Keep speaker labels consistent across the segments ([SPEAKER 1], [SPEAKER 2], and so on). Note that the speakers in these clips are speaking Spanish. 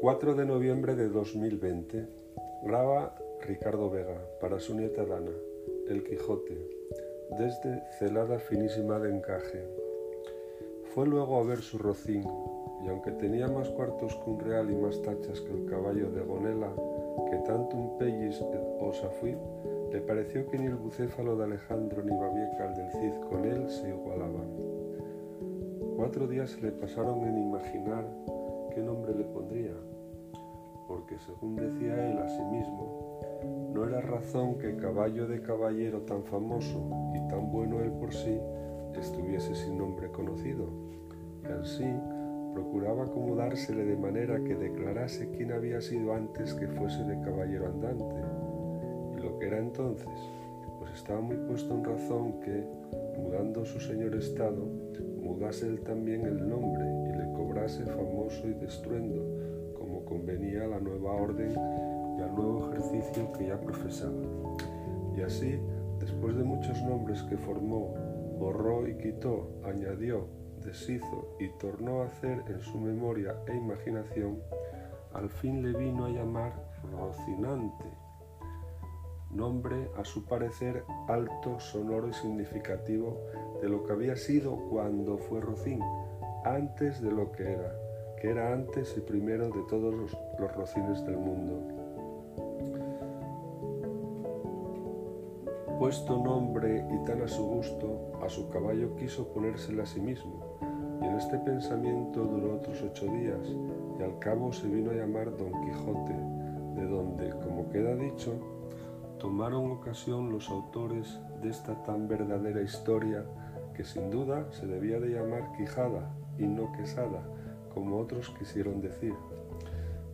[SPEAKER 1] 4 de noviembre de 2020. Graba Ricardo Vega para su nieta Dana, El Quijote, desde celada finísima de encaje. Fue luego a ver su rocín, y aunque tenía más cuartos que un real y más tachas que el caballo de Gonela, que tanto un pellis osa fui, le pareció que ni el bucéfalo de Alejandro ni Babieca el del Cid con él se igualaban. Cuatro días le pasaron en imaginar qué nombre le pondría, porque según decía él a sí mismo, no era razón que caballo de caballero tan famoso y tan bueno él por sí estuviese sin nombre conocido, y así procuraba acomodársele de manera que declarase quién había sido antes que fuese de caballero andante, y lo que era entonces, pues estaba muy puesto en razón que, mudando su señor estado, mudase él también el nombre y le cobrase famoso y destruendo, como convenía a la nueva orden y al nuevo ejercicio que ya profesaba. Y así, después de muchos nombres que formó, borró y quitó, añadió, deshizo y tornó a hacer en su memoria e imaginación, al fin le vino a llamar Rocinante, nombre a su parecer alto, sonoro y significativo de lo que había sido cuando fue Rocín, antes de lo que era, que era antes y primero de todos los, los rocines del mundo. Puesto nombre y tan a su gusto, a su caballo quiso ponérsele a sí mismo, y en este pensamiento duró otros ocho días, y al cabo se vino a llamar Don Quijote, de donde, como queda dicho, tomaron ocasión los autores de esta tan verdadera historia que sin duda se debía de llamar Quijada y no Quesada, como otros quisieron decir.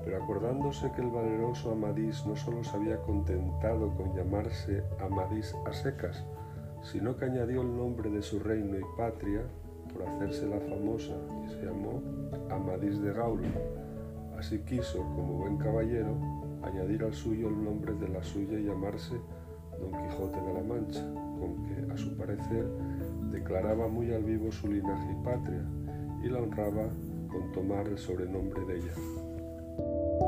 [SPEAKER 1] Pero acordándose que el valeroso Amadís no solo se había contentado con llamarse Amadís a secas, sino que añadió el nombre de su reino y patria por hacérsela famosa y se llamó Amadís de Gaula. Así quiso, como buen caballero, añadir al suyo el nombre de la suya y llamarse Don Quijote de la Mancha, con que, a su parecer, declaraba muy al vivo su linaje y patria y la honraba con tomar el sobrenombre de ella.